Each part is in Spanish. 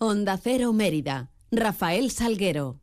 Onda Cero Mérida. Rafael Salguero.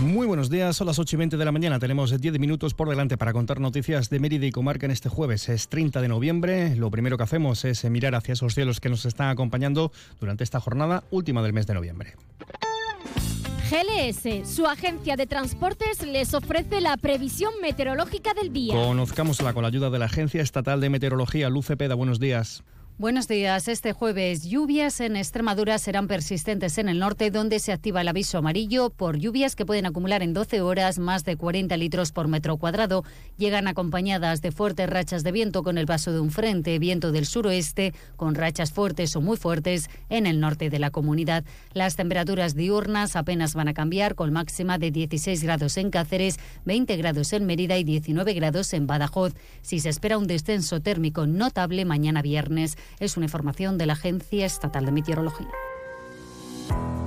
Muy buenos días, son las 8 y 20 de la mañana. Tenemos 10 minutos por delante para contar noticias de Mérida y Comarca en este jueves. Es 30 de noviembre. Lo primero que hacemos es mirar hacia esos cielos que nos están acompañando durante esta jornada última del mes de noviembre. GLS, su agencia de transportes, les ofrece la previsión meteorológica del día. Conozcámosla con la ayuda de la Agencia Estatal de Meteorología. Luce Peda, buenos días. Buenos días. Este jueves lluvias en Extremadura serán persistentes en el norte, donde se activa el aviso amarillo por lluvias que pueden acumular en 12 horas más de 40 litros por metro cuadrado. Llegan acompañadas de fuertes rachas de viento con el paso de un frente, viento del suroeste, con rachas fuertes o muy fuertes en el norte de la comunidad. Las temperaturas diurnas apenas van a cambiar, con máxima de 16 grados en Cáceres, 20 grados en Mérida y 19 grados en Badajoz. Si se espera un descenso térmico notable mañana viernes, es una información de la Agencia Estatal de Meteorología.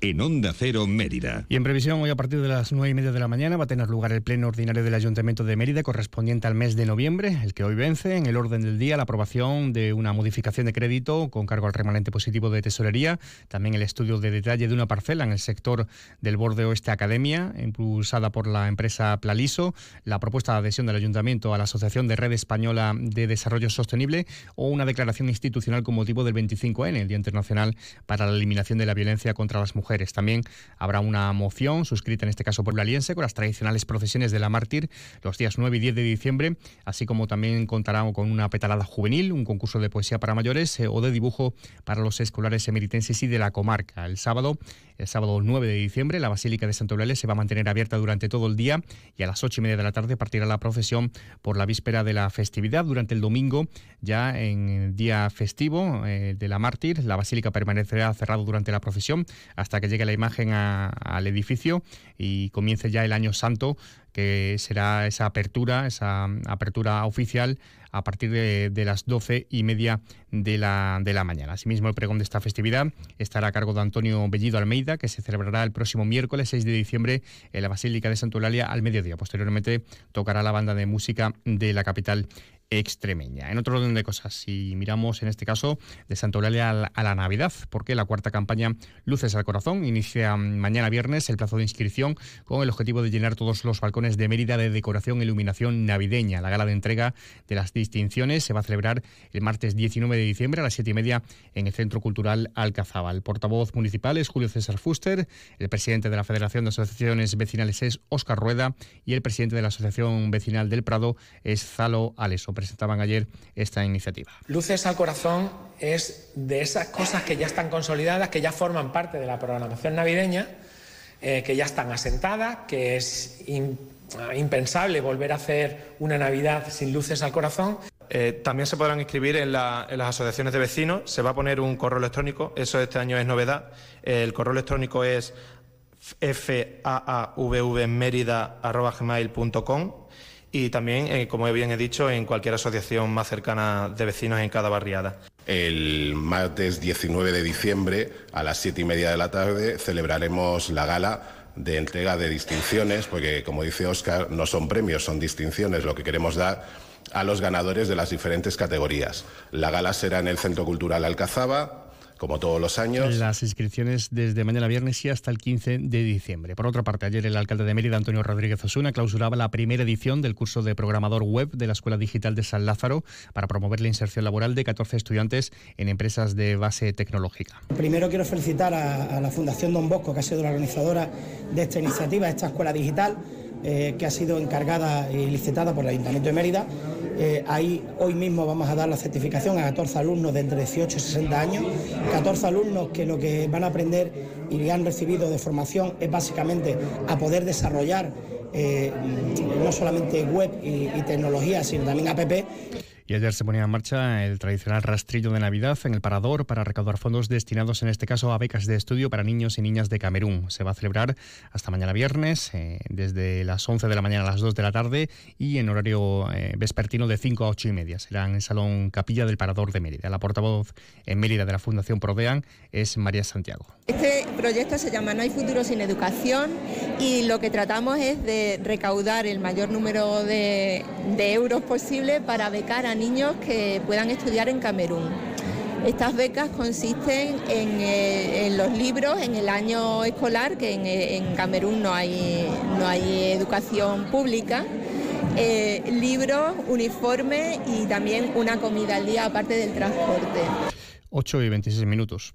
en Onda Cero Mérida. Y en previsión, hoy a partir de las nueve y media de la mañana va a tener lugar el pleno ordinario del Ayuntamiento de Mérida correspondiente al mes de noviembre, el que hoy vence. En el orden del día, la aprobación de una modificación de crédito con cargo al remanente positivo de tesorería, también el estudio de detalle de una parcela en el sector del borde oeste Academia, impulsada por la empresa Plaliso, la propuesta de adhesión del Ayuntamiento a la Asociación de Red Española de Desarrollo Sostenible o una declaración institucional con motivo del 25N, el Día Internacional para la Eliminación de la Violencia contra las Mujeres. También habrá una moción suscrita en este caso por Alianza con las tradicionales procesiones de la Mártir los días 9 y 10 de diciembre, así como también contará con una petalada juvenil, un concurso de poesía para mayores eh, o de dibujo para los escolares emeritenses y de la comarca. El sábado, el sábado 9 de diciembre, la Basílica de Santo Eulalia se va a mantener abierta durante todo el día y a las 8 y media de la tarde partirá la procesión por la víspera de la festividad. Durante el domingo, ya en día festivo eh, de la Mártir, la Basílica permanecerá cerrada durante la procesión hasta que llegue la imagen al edificio y comience ya el año santo, que será esa apertura, esa apertura oficial a partir de, las doce y media de la, de la mañana. Asimismo, el pregón de esta festividad estará a cargo de Antonio Bellido Almeida, que se celebrará el próximo miércoles 6 de diciembre en la Basílica de Santa Eulalia al mediodía. Posteriormente tocará la banda de música de la capital extremeña. En otro orden de cosas, si miramos en este caso de Santa Eulalia a la Navidad, porque la cuarta campaña Luces al Corazón inicia mañana viernes el plazo de inscripción con el objetivo de llenar todos los balcones de Mérida de decoración e iluminación navideña. La gala de entrega de las distinciones se va a celebrar el martes 19 de diciembre a las 7 y media en el Centro Cultural Alcazaba. El portavoz municipal es Julio César Fuster, el presidente de la Federación de Asociaciones Vecinales es Óscar Rueda y el presidente de la Asociación Vecinal del Prado es Zalo Aleso presentaban ayer esta iniciativa. Luces al Corazón es de esas cosas que ya están consolidadas, que ya forman parte de la programación navideña, eh, que ya están asentadas, que es impensable volver a hacer una Navidad sin luces al corazón. Eh, también se podrán inscribir en, las asociaciones de vecinos. Se va a poner un correo electrónico. Eso este año es novedad. El correo electrónico es faavvmerida.com y también, eh, como bien he dicho, en cualquier asociación más cercana de vecinos en cada barriada. El martes 19 de diciembre a las siete y media de la tarde celebraremos la gala de entrega de distinciones, porque como dice Óscar, no son premios, son distinciones lo que queremos dar a los ganadores de las diferentes categorías. La gala será en el Centro Cultural Alcazaba, como todos los años. Las inscripciones desde mañana viernes y hasta el 15 de diciembre. Por otra parte, ayer el alcalde de Mérida, Antonio Rodríguez Osuna, clausuraba la primera edición del curso de programador web de la Escuela Digital de San Lázaro para promover la inserción laboral de 14 estudiantes en empresas de base tecnológica. Primero quiero felicitar a, a la Fundación Don Bosco, que ha sido la organizadora de esta iniciativa, esta Escuela Digital eh, que ha sido encargada y licitada por el Ayuntamiento de Mérida. Eh, ahí hoy mismo vamos a dar la certificación a 14 alumnos de entre 18 y 60 años, 14 alumnos que lo que van a aprender y han recibido de formación es básicamente a poder desarrollar eh, no solamente web y, y tecnología, sino también app ayer se ponía en marcha el tradicional rastrillo de Navidad en el Parador para recaudar fondos destinados en este caso a becas de estudio para niños y niñas de Camerún. Se va a celebrar hasta mañana viernes, eh, desde las 11 de la mañana a las 2 de la tarde y en horario eh, vespertino de 5 a 8 y media. Será en el Salón Capilla del Parador de Mérida. La portavoz en Mérida de la Fundación Prodean es María Santiago. Este proyecto se llama No hay futuro sin educación y lo que tratamos es de recaudar el mayor número de, de euros posible para becar a niños que puedan estudiar en Camerún. Estas becas consisten en, eh, los libros en el año escolar, que en, en Camerún no hay, no hay educación pública, eh, libros, uniforme y también una comida al día aparte del transporte. 8 y 26 minutos.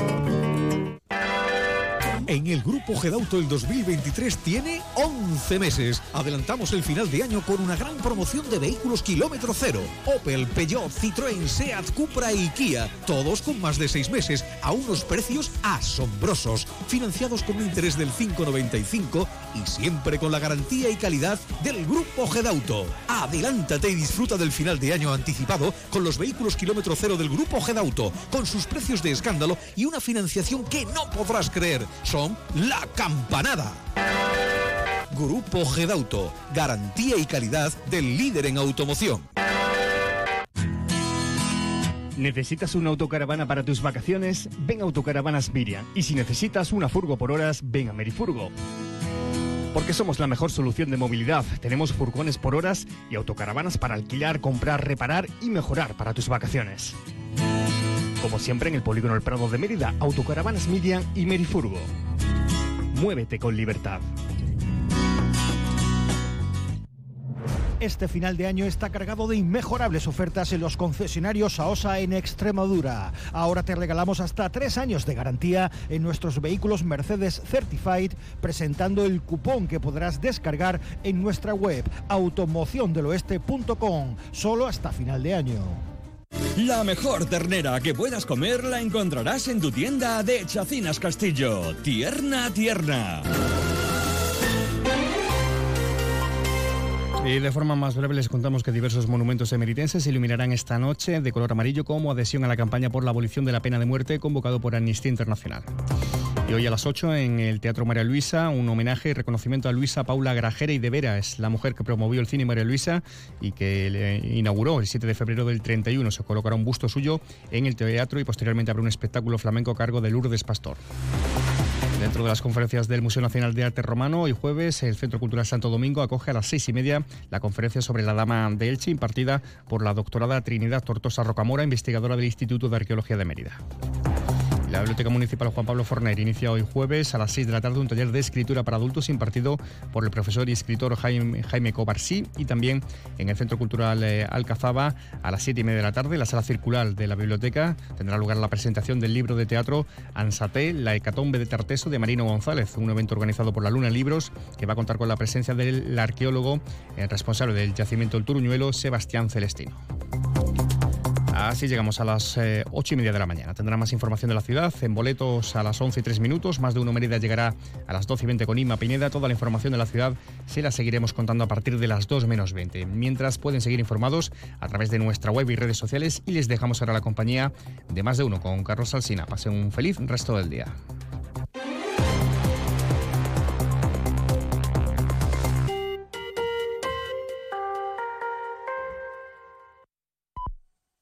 En el Grupo Gedauto el 2023 tiene 11 meses. Adelantamos el final de año con una gran promoción de vehículos kilómetro cero. Opel, Peugeot, Citroën, Seat, Cupra y Kia. Todos con más de 6 meses a unos precios asombrosos. Financiados con un interés del 5,95 y siempre con la garantía y calidad del Grupo Gedauto. Adelántate y disfruta del final de año anticipado con los vehículos kilómetro cero del Grupo Gedauto, con sus precios de escándalo y una financiación que no podrás creer. La campanada. Grupo Gedauto, garantía y calidad del líder en automoción. ¿Necesitas una autocaravana para tus vacaciones? Ven a Autocaravanas Miriam. Y si necesitas una furgo por horas, ven a Merifurgo. Porque somos la mejor solución de movilidad. Tenemos furgones por horas y autocaravanas para alquilar, comprar, reparar y mejorar para tus vacaciones. Como siempre en el Polígono El Prado de Mérida, Autocaravanas Miriam y Merifurgo. Muévete con libertad. Este final de año está cargado de inmejorables ofertas en los concesionarios AOSA en Extremadura. Ahora te regalamos hasta tres años de garantía en nuestros vehículos Mercedes Certified, presentando el cupón que podrás descargar en nuestra web automociondeloeste.com, solo hasta final de año. La mejor ternera que puedas comer la encontrarás en tu tienda de Chacinas Castillo. Tierna, tierna. Y de forma más breve les contamos que diversos monumentos emeritenses se iluminarán esta noche de color amarillo como adhesión a la campaña por la abolición de la pena de muerte convocado por Amnistía Internacional. Y hoy a las 8 en el Teatro María Luisa, un homenaje y reconocimiento a Luisa Paula Grajera y de Vera. Es la mujer que promovió el cine María Luisa y que le inauguró el 7 de febrero del 31. Se colocará un busto suyo en el teatro y posteriormente habrá un espectáculo flamenco a cargo de Lourdes Pastor. Dentro de las conferencias del Museo Nacional de Arte Romano, hoy jueves, el Centro Cultural Santo Domingo acoge a las seis y media la conferencia sobre la Dama de Elche, impartida por la doctorada Trinidad Tortosa Rocamora, investigadora del Instituto de Arqueología de Mérida. La Biblioteca Municipal Juan Pablo Forner inicia hoy jueves a las 6 de la tarde un taller de escritura para adultos impartido por el profesor y escritor Jaime, Jaime Cobarsí y también en el Centro Cultural eh, Alcazaba a las 7 y media de la tarde. La sala circular de la biblioteca tendrá lugar la presentación del libro de teatro Ansaté, la hecatombe de Tarteso de Marino González, un evento organizado por la Luna Libros que va a contar con la presencia del arqueólogo eh, responsable del yacimiento El Turuñuelo, Sebastián Celestino. Así llegamos a las eh, ocho y media de la mañana. Tendrá más información de la ciudad en boletos a las 11 y 3 minutos. Más de uno Mérida llegará a las 12 y 20 con Ima Pineda. Toda la información de la ciudad se la seguiremos contando a partir de las 2 menos 20. Mientras pueden seguir informados a través de nuestra web y redes sociales y les dejamos ahora la compañía de más de uno con Carlos Alsina. Pasen un feliz resto del día.